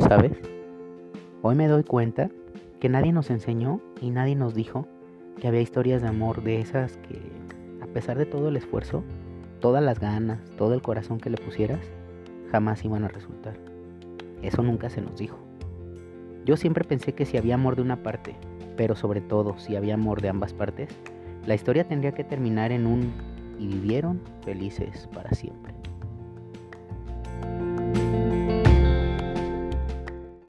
¿sabes? Hoy me doy cuenta que nadie nos enseñó y nadie nos dijo que había historias de amor de esas que, a pesar de todo el esfuerzo, todas las ganas, todo el corazón que le pusieras, jamás iban a resultar. Eso nunca se nos dijo. Yo siempre pensé que si había amor de una parte, pero sobre todo si había amor de ambas partes, la historia tendría que terminar en un y vivieron felices para siempre.